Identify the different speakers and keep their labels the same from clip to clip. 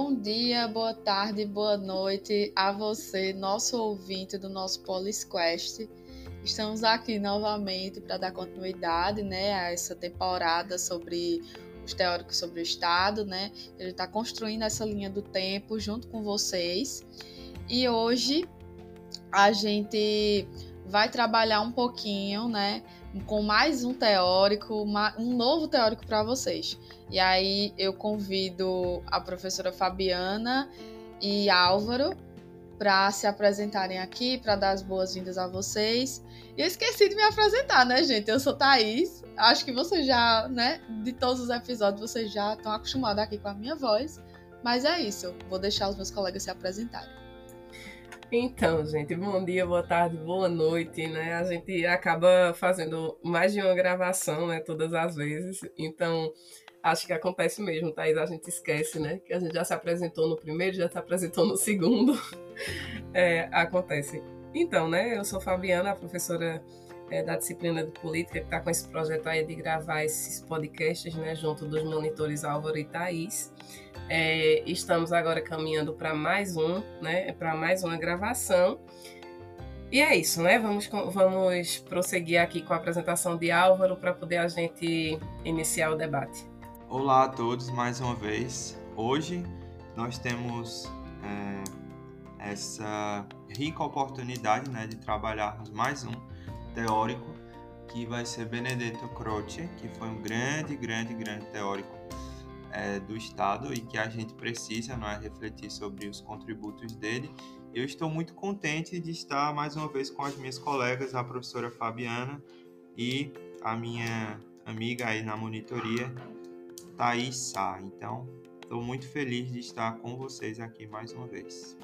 Speaker 1: Bom dia, boa tarde, boa noite a você, nosso ouvinte do nosso Polisquest. Estamos aqui novamente para dar continuidade né, a essa temporada sobre os teóricos sobre o Estado, né? Ele está construindo essa linha do tempo junto com vocês. E hoje a gente vai trabalhar um pouquinho, né, com mais um teórico, um novo teórico para vocês. E aí eu convido a professora Fabiana e Álvaro para se apresentarem aqui, para dar as boas-vindas a vocês. E eu esqueci de me apresentar, né, gente? Eu sou Thaís. Acho que vocês já, né, de todos os episódios, vocês já estão acostumados aqui com a minha voz. Mas é isso. Vou deixar os meus colegas se apresentarem.
Speaker 2: Então, gente, bom dia, boa tarde, boa noite, né? A gente acaba fazendo mais de uma gravação, né? Todas as vezes. Então, acho que acontece mesmo, Thaís. A gente esquece, né? Que a gente já se apresentou no primeiro, já se apresentou no segundo. É, acontece. Então, né? Eu sou Fabiana, a professora é, da disciplina de política, que está com esse projeto aí de gravar esses podcasts, né? Junto dos monitores Álvaro e Thaís. É, estamos agora caminhando para mais um, né? Para mais uma gravação. E é isso, né? Vamos, vamos prosseguir aqui com a apresentação de Álvaro para poder a gente iniciar o debate.
Speaker 3: Olá a todos mais uma vez. Hoje nós temos é, essa rica oportunidade né, de trabalharmos mais um teórico que vai ser Benedetto Croce, que foi um grande, grande, grande teórico é, do Estado e que a gente precisa não é, refletir sobre os contributos dele. Eu estou muito contente de estar mais uma vez com as minhas colegas, a professora Fabiana e a minha amiga aí na monitoria, Thaís Sá. Então, estou muito feliz de estar com vocês aqui mais uma vez.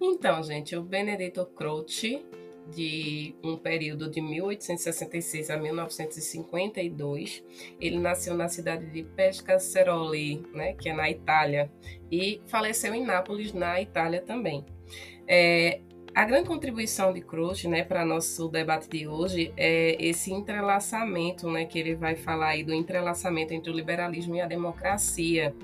Speaker 2: Então, gente, o Benedetto Croce de um período de 1866 a 1952. Ele nasceu na cidade de Pescaceroli, né, que é na Itália, e faleceu em Nápoles, na Itália também. É, a grande contribuição de Croce né, para nosso debate de hoje é esse entrelaçamento, né, que ele vai falar aí do entrelaçamento entre o liberalismo e a democracia.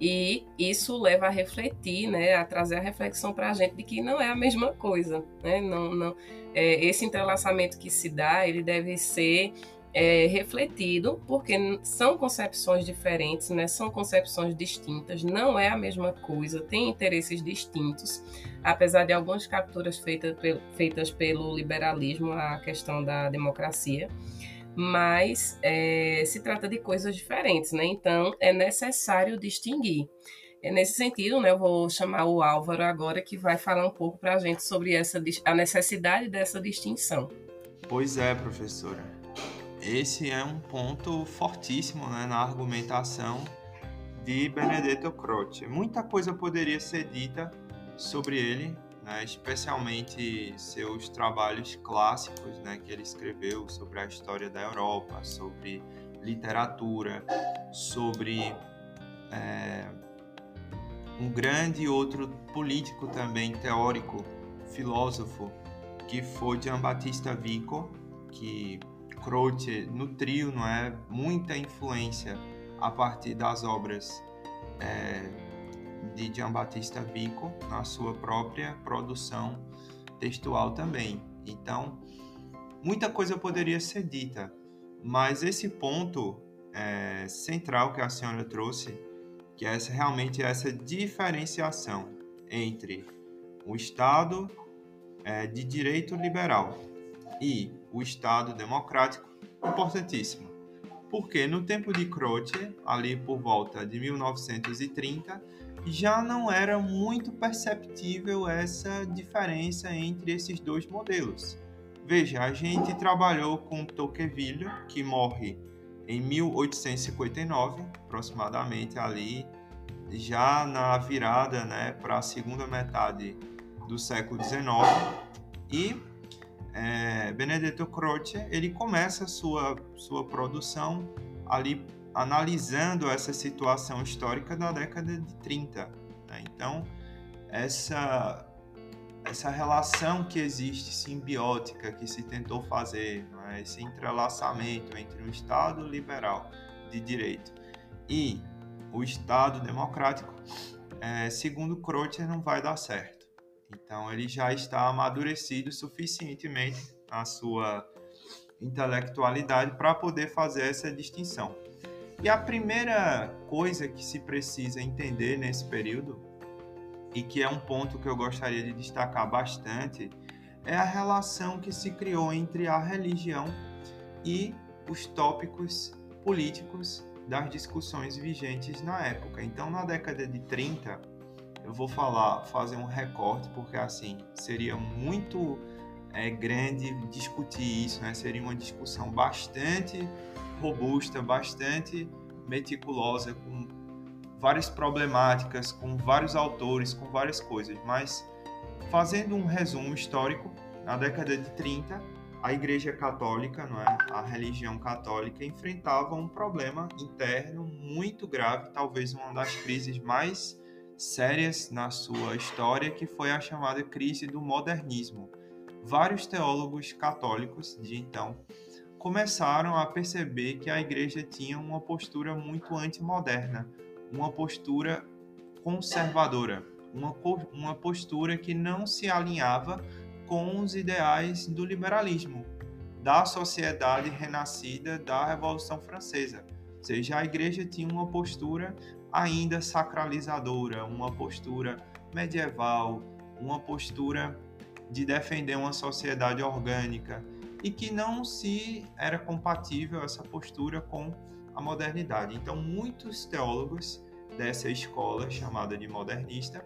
Speaker 2: E isso leva a refletir, né, a trazer a reflexão para a gente de que não é a mesma coisa. Né? Não, não, é, esse entrelaçamento que se dá, ele deve ser é, refletido, porque são concepções diferentes, né? são concepções distintas, não é a mesma coisa, tem interesses distintos, apesar de algumas capturas feitas, feitas pelo liberalismo à questão da democracia mas é, se trata de coisas diferentes, né? Então é necessário distinguir. É nesse sentido, né, eu vou chamar o Álvaro agora que vai falar um pouco para a gente sobre essa, a necessidade dessa distinção.
Speaker 3: Pois é, professora. Esse é um ponto fortíssimo né, na argumentação de Benedetto Croce. Muita coisa poderia ser dita sobre ele, né, especialmente seus trabalhos clássicos né, que ele escreveu sobre a história da Europa, sobre literatura, sobre é, um grande outro político também, teórico, filósofo, que foi Giambattista Vico, que Croce nutriu não é, muita influência a partir das obras é, de Giambattista Vico na sua própria produção textual também. Então, muita coisa poderia ser dita, mas esse ponto é, central que a senhora trouxe, que é essa, realmente essa diferenciação entre o Estado é, de direito liberal e o Estado democrático, importantíssimo. Porque no tempo de Croce, ali por volta de 1930, já não era muito perceptível essa diferença entre esses dois modelos. Veja, a gente trabalhou com Tocqueville, que morre em 1859, aproximadamente ali, já na virada né, para a segunda metade do século XIX. E é, Benedetto Croce ele começa sua, sua produção ali analisando essa situação histórica da década de 30. Né? Então, essa, essa relação que existe simbiótica que se tentou fazer, é? esse entrelaçamento entre o Estado liberal de direito e o Estado democrático, é, segundo Croce, não vai dar certo. Então, ele já está amadurecido suficientemente na sua intelectualidade para poder fazer essa distinção. E a primeira coisa que se precisa entender nesse período, e que é um ponto que eu gostaria de destacar bastante, é a relação que se criou entre a religião e os tópicos políticos das discussões vigentes na época. Então, na década de 30, eu vou falar, fazer um recorte, porque assim seria muito é, grande discutir isso, né? Seria uma discussão bastante robusta, bastante meticulosa, com várias problemáticas, com vários autores, com várias coisas. Mas fazendo um resumo histórico, na década de 30, a Igreja Católica, não é? a religião católica, enfrentava um problema interno muito grave, talvez uma das crises mais sérias na sua história, que foi a chamada crise do modernismo. Vários teólogos católicos de então começaram a perceber que a igreja tinha uma postura muito antimoderna, uma postura conservadora, uma, uma postura que não se alinhava com os ideais do liberalismo, da sociedade renascida da Revolução Francesa. Ou seja, a igreja tinha uma postura ainda sacralizadora, uma postura medieval, uma postura de defender uma sociedade orgânica e que não se era compatível essa postura com a modernidade. Então, muitos teólogos dessa escola chamada de modernista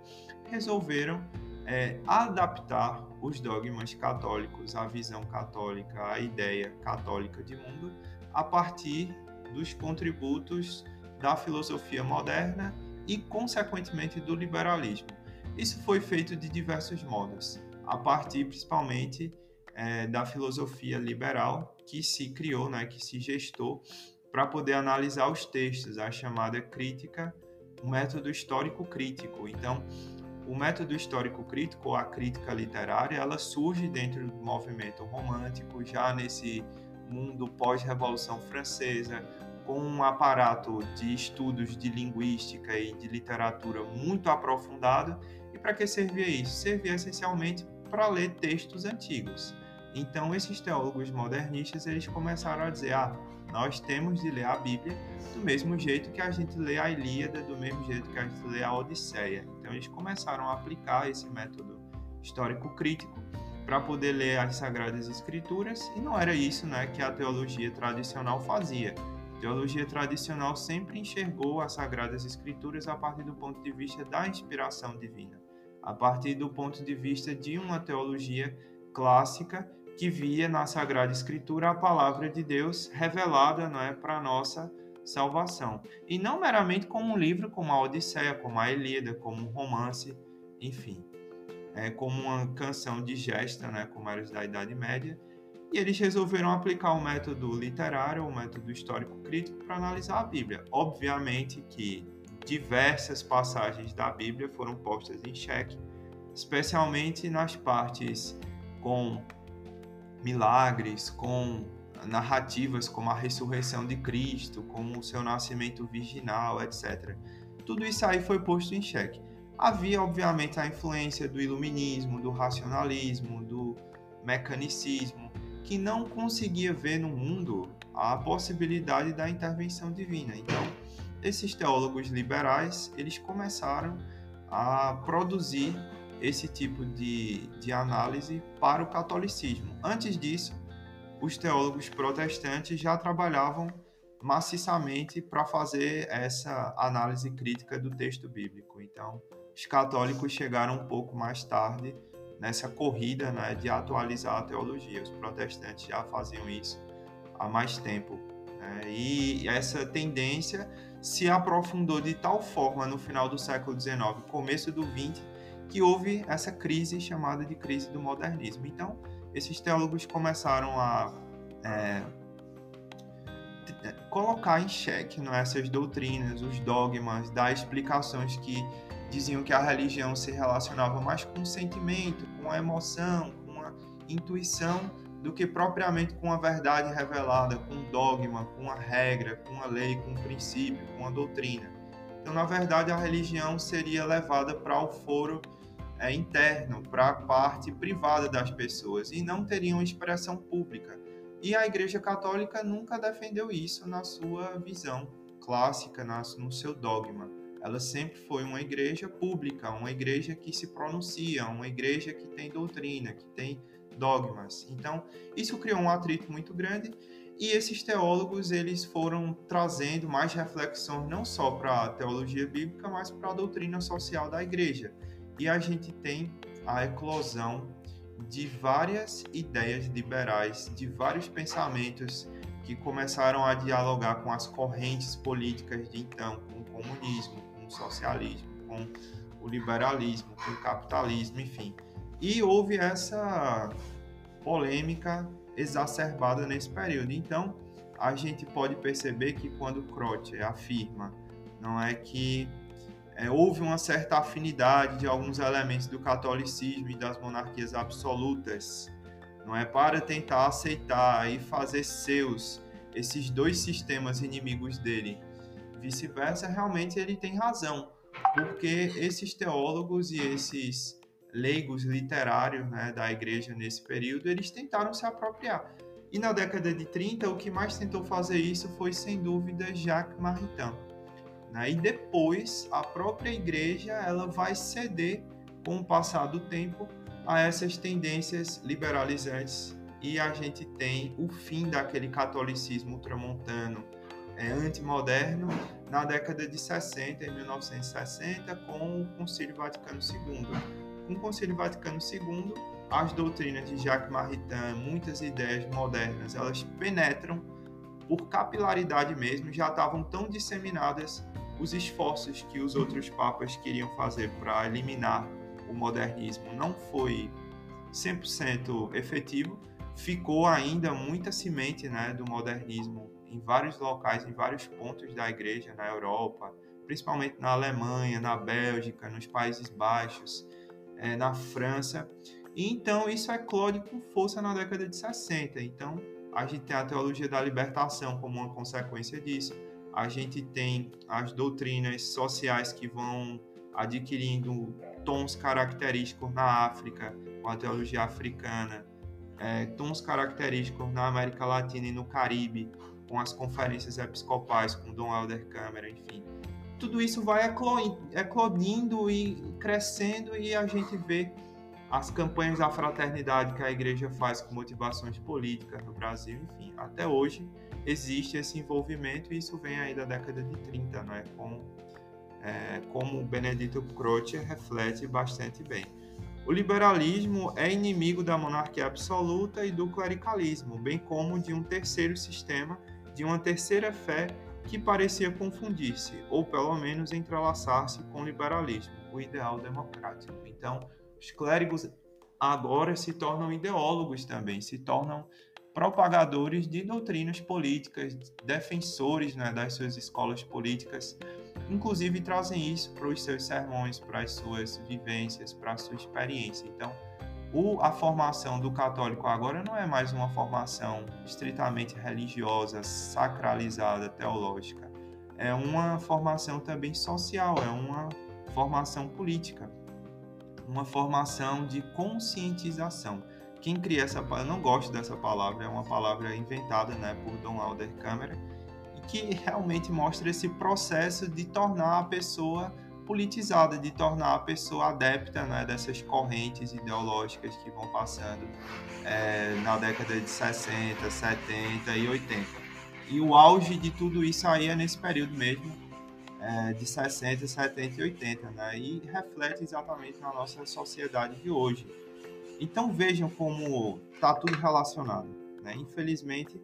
Speaker 3: resolveram é, adaptar os dogmas católicos, a visão católica, a ideia católica de mundo, a partir dos contributos da filosofia moderna e, consequentemente, do liberalismo. Isso foi feito de diversos modos, a partir principalmente é, da filosofia liberal que se criou, né, que se gestou para poder analisar os textos, a chamada crítica, o método histórico crítico. Então, o método histórico crítico, ou a crítica literária, ela surge dentro do movimento romântico, já nesse mundo pós-revolução francesa, com um aparato de estudos de linguística e de literatura muito aprofundado. E para que servia isso? Servia essencialmente para ler textos antigos. Então, esses teólogos modernistas, eles começaram a dizer, ah, nós temos de ler a Bíblia do mesmo jeito que a gente lê a Ilíada, do mesmo jeito que a gente lê a Odisseia. Então, eles começaram a aplicar esse método histórico-crítico para poder ler as Sagradas Escrituras, e não era isso né, que a teologia tradicional fazia. Teologia tradicional sempre enxergou as Sagradas Escrituras a partir do ponto de vista da inspiração divina, a partir do ponto de vista de uma teologia clássica que via na Sagrada Escritura a palavra de Deus revelada não é, para a nossa salvação. E não meramente como um livro como a Odisseia, como a Ilíada, como um romance, enfim, é, como uma canção de gesta, né, como era da Idade Média. E eles resolveram aplicar o método literário, o método histórico crítico, para analisar a Bíblia. Obviamente que diversas passagens da Bíblia foram postas em xeque, especialmente nas partes com milagres, com narrativas como a ressurreição de Cristo, como o seu nascimento virginal, etc. Tudo isso aí foi posto em xeque. Havia, obviamente, a influência do iluminismo, do racionalismo, do mecanicismo, que não conseguia ver no mundo a possibilidade da intervenção divina. Então, esses teólogos liberais, eles começaram a produzir esse tipo de, de análise para o catolicismo. Antes disso, os teólogos protestantes já trabalhavam maciçamente para fazer essa análise crítica do texto bíblico. Então, os católicos chegaram um pouco mais tarde nessa corrida né, de atualizar a teologia. Os protestantes já faziam isso há mais tempo. Né? E essa tendência se aprofundou de tal forma no final do século XIX, começo do XX, que houve essa crise chamada de crise do modernismo. Então, esses teólogos começaram a é, colocar em xeque não, é, essas doutrinas, os dogmas, dar explicações que diziam que a religião se relacionava mais com o sentimento, com a emoção, com a intuição, do que propriamente com a verdade revelada, com o dogma, com a regra, com a lei, com o princípio, com a doutrina. Então, na verdade, a religião seria levada para o foro é, interno, para a parte privada das pessoas e não teria uma expressão pública. E a Igreja Católica nunca defendeu isso na sua visão clássica, no seu dogma. Ela sempre foi uma igreja pública, uma igreja que se pronuncia, uma igreja que tem doutrina, que tem dogmas. Então, isso criou um atrito muito grande e esses teólogos eles foram trazendo mais reflexões não só para a teologia bíblica, mas para a doutrina social da igreja. E a gente tem a eclosão de várias ideias liberais, de vários pensamentos que começaram a dialogar com as correntes políticas de então, com o comunismo, socialismo, com o liberalismo, com o capitalismo, enfim. E houve essa polêmica exacerbada nesse período. Então, a gente pode perceber que quando Croce afirma, não é que é, houve uma certa afinidade de alguns elementos do catolicismo e das monarquias absolutas, não é para tentar aceitar e fazer seus esses dois sistemas inimigos dele. Vice-versa, realmente ele tem razão, porque esses teólogos e esses leigos literários né, da igreja nesse período, eles tentaram se apropriar. E na década de 30, o que mais tentou fazer isso foi, sem dúvida, Jacques Maritain. Né? E depois, a própria igreja ela vai ceder, com o passar do tempo, a essas tendências liberalizantes e a gente tem o fim daquele catolicismo ultramontano é, antimoderno na década de 60, em 1960, com o Concílio Vaticano II com o Concílio Vaticano II, as doutrinas de Jacques Maritain, muitas ideias modernas, elas penetram por capilaridade mesmo, já estavam tão disseminadas os esforços que os outros papas queriam fazer para eliminar o modernismo. Não foi 100% efetivo, ficou ainda muita semente né, do modernismo em vários locais, em vários pontos da igreja na Europa, principalmente na Alemanha, na Bélgica, nos Países Baixos, é, na França. E então isso eclode com força na década de 60. Então a gente tem a teologia da libertação como uma consequência disso. A gente tem as doutrinas sociais que vão adquirindo tons característicos na África, com a teologia africana, é, tons característicos na América Latina e no Caribe, com as conferências episcopais, com Dom Helder Câmara, enfim. Tudo isso vai eclodindo e crescendo e a gente vê as campanhas da fraternidade que a igreja faz com motivações políticas no Brasil, enfim, até hoje existe esse envolvimento e isso vem aí da década de 30, né, com, é, como Benedito Croce reflete bastante bem. O liberalismo é inimigo da monarquia absoluta e do clericalismo, bem como de um terceiro sistema, de uma terceira fé que parecia confundir-se, ou pelo menos entrelaçar-se com o liberalismo, o ideal democrático. Então, os clérigos agora se tornam ideólogos também, se tornam propagadores de doutrinas políticas, defensores né, das suas escolas políticas, inclusive trazem isso para os seus sermões, para as suas vivências, para a sua experiência. Então, o, a formação do católico agora não é mais uma formação estritamente religiosa, sacralizada, teológica. É uma formação também social, é uma formação política, uma formação de conscientização. Quem cria essa palavra, não gosto dessa palavra, é uma palavra inventada né, por Dom Alder Câmara, e que realmente mostra esse processo de tornar a pessoa politizada, de tornar a pessoa adepta né, dessas correntes ideológicas que vão passando é, na década de 60, 70 e 80. E o auge de tudo isso aí é nesse período mesmo, é, de 60, 70 e 80, né? E reflete exatamente na nossa sociedade de hoje. Então vejam como está tudo relacionado. Né? Infelizmente,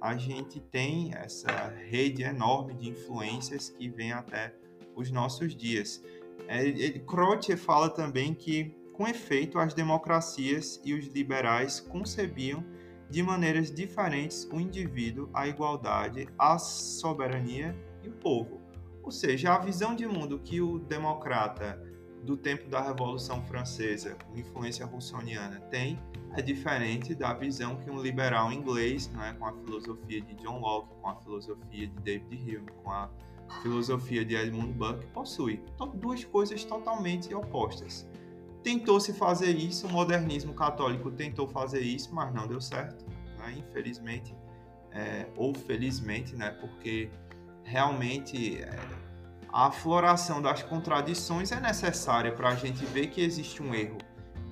Speaker 3: a gente tem essa rede enorme de influências que vem até os nossos dias. É, Croce fala também que, com efeito, as democracias e os liberais concebiam de maneiras diferentes o indivíduo, a igualdade, a soberania e o povo. Ou seja, a visão de mundo que o democrata do tempo da Revolução Francesa, com influência russoniana, tem é diferente da visão que um liberal inglês, não é, com a filosofia de John Locke, com a filosofia de David Hume, com a filosofia de Edmund Burke possui. Então, duas coisas totalmente opostas. Tentou se fazer isso, o modernismo católico tentou fazer isso, mas não deu certo, né? infelizmente, é, ou felizmente, né? porque realmente é, a floração das contradições é necessária para a gente ver que existe um erro.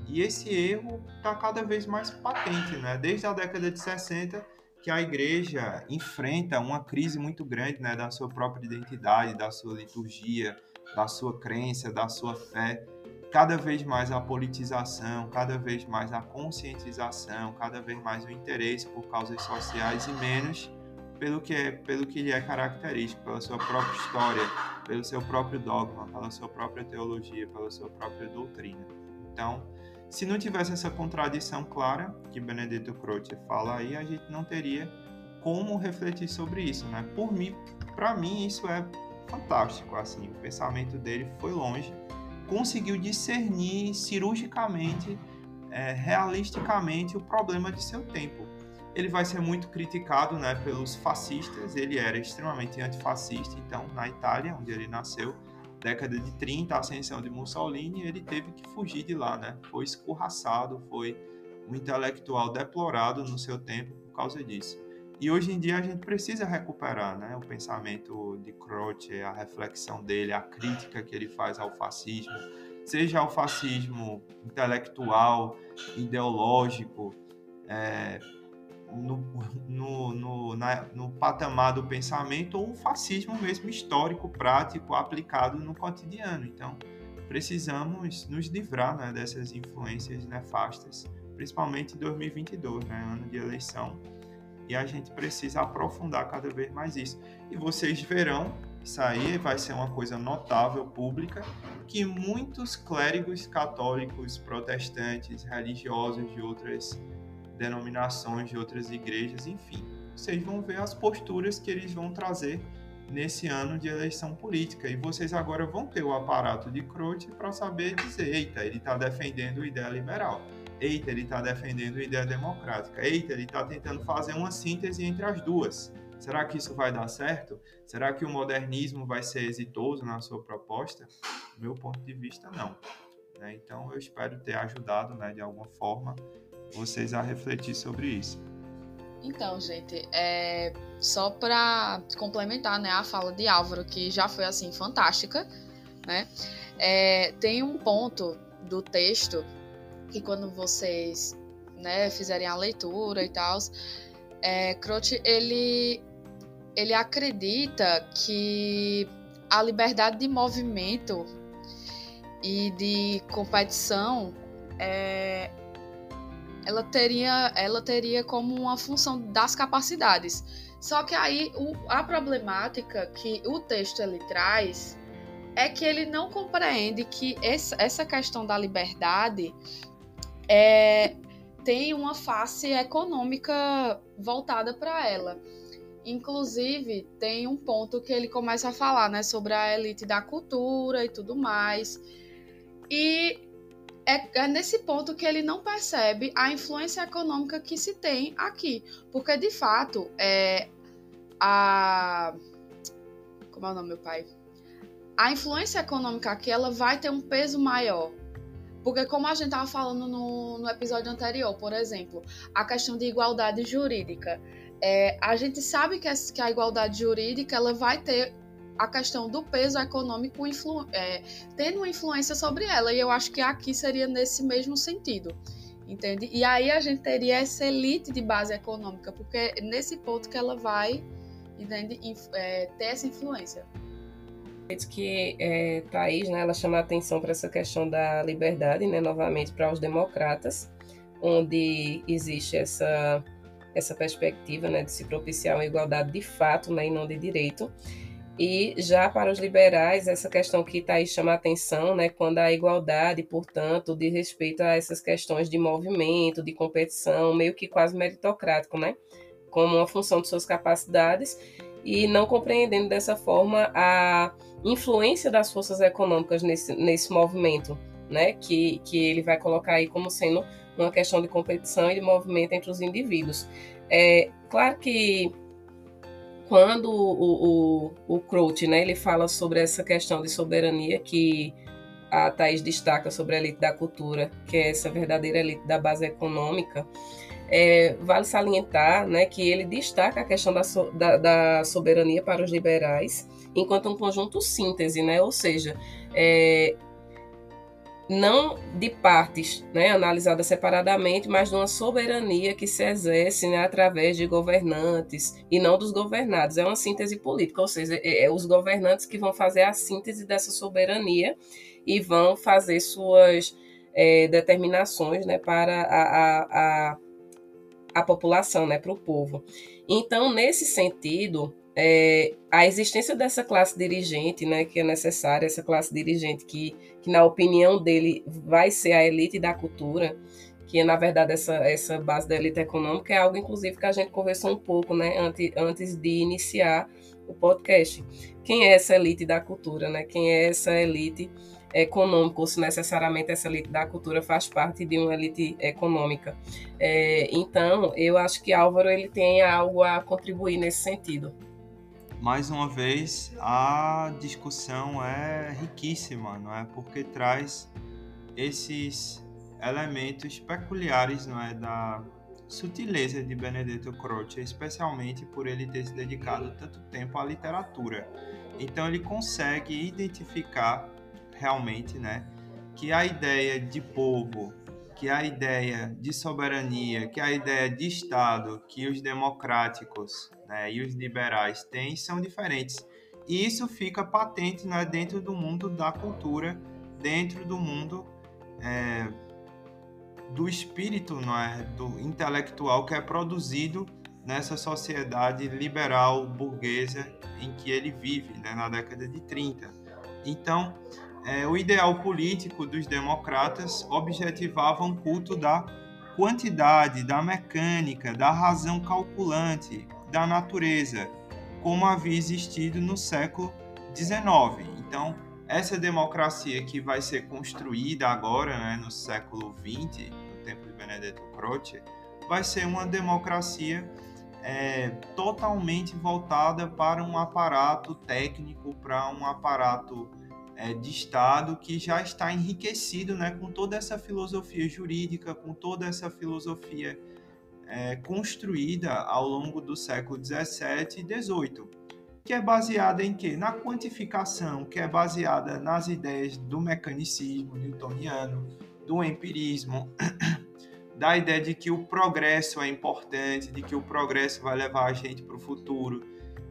Speaker 3: E esse erro está cada vez mais patente, né? Desde a década de 60, que a igreja enfrenta uma crise muito grande né, da sua própria identidade, da sua liturgia, da sua crença, da sua fé. Cada vez mais a politização, cada vez mais a conscientização, cada vez mais o interesse por causas sociais e menos pelo que, é, pelo que lhe é característico, pela sua própria história, pelo seu próprio dogma, pela sua própria teologia, pela sua própria doutrina. Então, se não tivesse essa contradição clara que Benedetto Croce fala aí, a gente não teria como refletir sobre isso, né? Por mim, para mim isso é fantástico, assim, o pensamento dele foi longe, conseguiu discernir cirurgicamente, é, realisticamente o problema de seu tempo. Ele vai ser muito criticado, né, pelos fascistas. Ele era extremamente antifascista, então na Itália, onde ele nasceu, década de 30, a ascensão de Mussolini, ele teve que fugir de lá, né? Foi escorraçado, foi um intelectual deplorado no seu tempo por causa disso. E hoje em dia a gente precisa recuperar, né, o pensamento de Croce, a reflexão dele, a crítica que ele faz ao fascismo, seja ao fascismo intelectual, ideológico, é, no, no, no, na, no patamar do pensamento ou o fascismo mesmo histórico, prático, aplicado no cotidiano. Então, precisamos nos livrar né, dessas influências nefastas, principalmente em 2022, né, ano de eleição, e a gente precisa aprofundar cada vez mais isso. E vocês verão, isso aí vai ser uma coisa notável, pública, que muitos clérigos católicos, protestantes, religiosos de outras denominações de outras igrejas, enfim. Vocês vão ver as posturas que eles vão trazer nesse ano de eleição política. E vocês agora vão ter o aparato de Croce para saber dizer: eita, ele está defendendo a ideia liberal. Eita, ele está defendendo a ideia democrática. Eita, ele está tentando fazer uma síntese entre as duas. Será que isso vai dar certo? Será que o modernismo vai ser exitoso na sua proposta? Do meu ponto de vista, não. Né? Então, eu espero ter ajudado né, de alguma forma vocês a refletir sobre isso.
Speaker 1: Então, gente, é, só para complementar né, a fala de Álvaro, que já foi assim fantástica, né? É, tem um ponto do texto que quando vocês né, fizerem a leitura e tal, é, Croce, ele, ele acredita que a liberdade de movimento e de competição é, ela teria, ela teria como uma função das capacidades. Só que aí o, a problemática que o texto ele traz é que ele não compreende que esse, essa questão da liberdade é, tem uma face econômica voltada para ela. Inclusive, tem um ponto que ele começa a falar né, sobre a elite da cultura e tudo mais. E é, é, nesse ponto que ele não percebe a influência econômica que se tem aqui. Porque, de fato, é, a. Como é o nome, meu pai? A influência econômica aqui ela vai ter um peso maior. Porque, como a gente estava falando no, no episódio anterior, por exemplo, a questão de igualdade jurídica. É, a gente sabe que, que a igualdade jurídica ela vai ter a questão do peso econômico influ, é, tendo uma influência sobre ela. E eu acho que aqui seria nesse mesmo sentido. Entende? E aí a gente teria essa elite de base econômica, porque é nesse ponto que ela vai entende, é, ter essa influência
Speaker 2: que é, Thaís, né, ela chama a atenção para essa questão da liberdade, né, novamente para os democratas, onde existe essa essa perspectiva, né, de se propiciar uma igualdade de fato, né, e não de direito. E já para os liberais, essa questão que está aí chama a atenção, né, quando a igualdade, portanto, de respeito a essas questões de movimento, de competição, meio que quase meritocrático, né, como uma função de suas capacidades, e não compreendendo dessa forma a influência das forças econômicas nesse, nesse movimento, né, que, que ele vai colocar aí como sendo uma questão de competição e de movimento entre os indivíduos. É claro que quando o, o, o né, ele fala sobre essa questão de soberania que a Thais destaca sobre a elite da cultura, que é essa verdadeira elite da base econômica, é, vale salientar né, que ele destaca a questão da, so, da, da, soberania para os liberais enquanto um conjunto síntese, né? ou seja, é, não de partes né, analisadas separadamente, mas de uma soberania que se exerce né, através de governantes e não dos governados. É uma síntese política, ou seja, é, é os governantes que vão fazer a síntese dessa soberania e vão fazer suas é, determinações né, para a, a, a, a população, né, para o povo. Então, nesse sentido, é, a existência dessa classe dirigente, né, que é necessária, essa classe dirigente que, que, na opinião dele, vai ser a elite da cultura, que na verdade, essa, essa base da elite econômica, é algo, inclusive, que a gente conversou um pouco, né, antes, antes de iniciar o podcast. Quem é essa elite da cultura, né? Quem é essa elite econômica, ou se necessariamente essa elite da cultura faz parte de uma elite econômica. É, então, eu acho que Álvaro ele tem algo a contribuir nesse sentido
Speaker 3: mais uma vez, a discussão é riquíssima, não é? Porque traz esses elementos peculiares, não é, da sutileza de Benedetto Croce, especialmente por ele ter se dedicado tanto tempo à literatura. Então ele consegue identificar realmente, né, que a ideia de povo, que a ideia de soberania, que a ideia de Estado que os democráticos né, e os liberais têm são diferentes. E isso fica patente né, dentro do mundo da cultura, dentro do mundo é, do espírito não é, do intelectual que é produzido nessa sociedade liberal burguesa em que ele vive, né, na década de 30. Então, é, o ideal político dos democratas objetivava um culto da quantidade, da mecânica, da razão calculante, da natureza, como havia existido no século XIX. Então, essa democracia que vai ser construída agora, né, no século XX, no tempo de Benedetto Croce, vai ser uma democracia é, totalmente voltada para um aparato técnico, para um aparato é, de Estado que já está enriquecido né, com toda essa filosofia jurídica, com toda essa filosofia é, construída ao longo do século 17 e 18, que é baseada em quê? Na quantificação, que é baseada nas ideias do mecanicismo newtoniano, do empirismo, da ideia de que o progresso é importante, de que o progresso vai levar a gente para o futuro,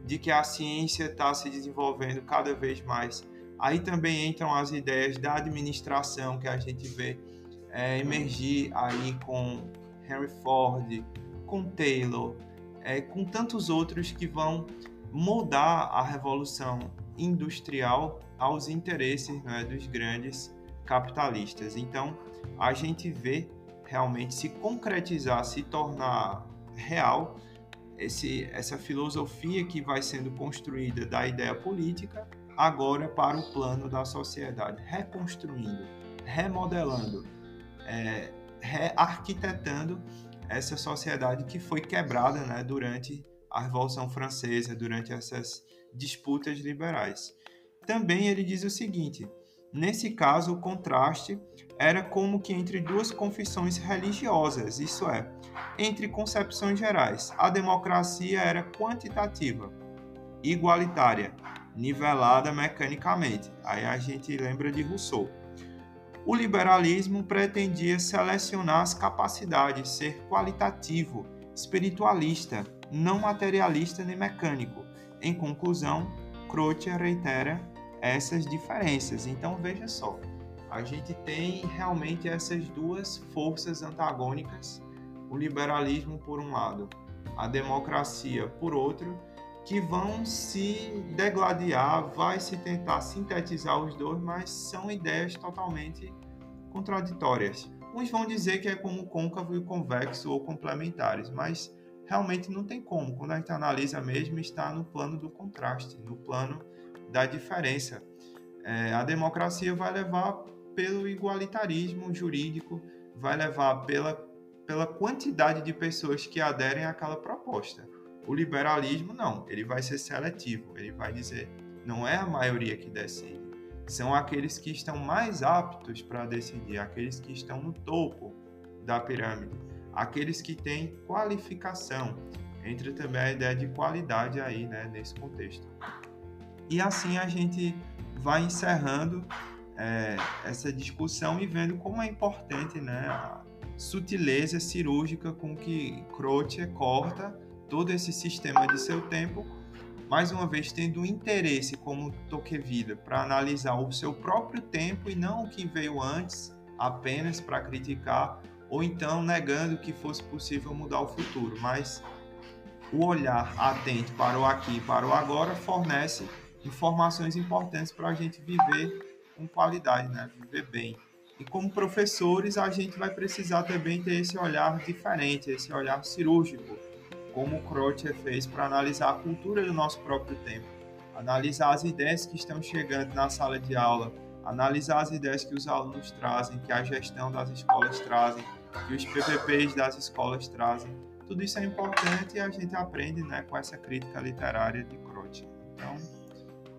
Speaker 3: de que a ciência está se desenvolvendo cada vez mais. Aí também entram as ideias da administração que a gente vê é, emergir aí com Henry Ford, com Taylor, é, com tantos outros que vão moldar a revolução industrial aos interesses né, dos grandes capitalistas. Então, a gente vê realmente se concretizar, se tornar real esse, essa filosofia que vai sendo construída da ideia política agora para o plano da sociedade, reconstruindo, remodelando, é, rearquitetando essa sociedade que foi quebrada né, durante a Revolução Francesa, durante essas disputas liberais. Também ele diz o seguinte: nesse caso, o contraste era como que entre duas confissões religiosas, isso é, entre concepções gerais. A democracia era quantitativa, igualitária, nivelada mecanicamente. Aí a gente lembra de Rousseau. O liberalismo pretendia selecionar as capacidades, ser qualitativo, espiritualista, não materialista nem mecânico. Em conclusão, Croce reitera essas diferenças. Então veja só, a gente tem realmente essas duas forças antagônicas, o liberalismo por um lado, a democracia por outro, que vão se degladiar, vai se tentar sintetizar os dois, mas são ideias totalmente contraditórias. Uns vão dizer que é como côncavo e convexo ou complementares, mas realmente não tem como. Quando a gente analisa mesmo, está no plano do contraste, no plano da diferença. É, a democracia vai levar pelo igualitarismo jurídico, vai levar pela, pela quantidade de pessoas que aderem àquela proposta O liberalismo, não, ele vai ser seletivo, ele vai dizer, não é a maioria que decide, são aqueles que estão mais aptos para decidir, aqueles que estão no topo da pirâmide, aqueles que têm qualificação. Entra também a ideia de qualidade aí, né, nesse contexto. E assim a gente vai encerrando é, essa discussão e vendo como é importante né, a sutileza cirúrgica com que Croce corta todo esse sistema de seu tempo, mais uma vez tendo interesse como Tocqueville para analisar o seu próprio tempo e não o que veio antes, apenas para criticar, ou então negando que fosse possível mudar o futuro, mas o olhar atento para o aqui e para o agora fornece informações importantes para a gente viver com qualidade, né? viver bem. E como professores, a gente vai precisar também ter esse olhar diferente, esse olhar cirúrgico, como Croce fez para analisar a cultura do nosso próprio tempo, analisar as ideias que estão chegando na sala de aula, analisar as ideias que os alunos trazem, que a gestão das escolas trazem, que os PPPs das escolas trazem. Tudo isso é importante e a gente aprende né, com essa crítica literária de Croce. Então,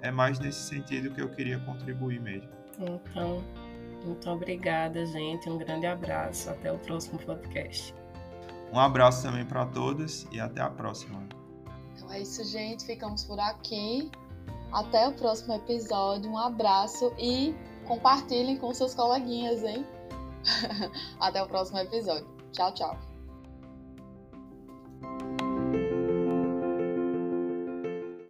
Speaker 3: é mais nesse sentido que eu queria contribuir mesmo.
Speaker 2: Então, muito obrigada, gente. Um grande abraço. Até o próximo podcast.
Speaker 3: Um abraço também para todos e até a próxima.
Speaker 1: Então é isso, gente. Ficamos por aqui. Até o próximo episódio. Um abraço e compartilhem com seus coleguinhas, hein? até o próximo episódio. Tchau, tchau.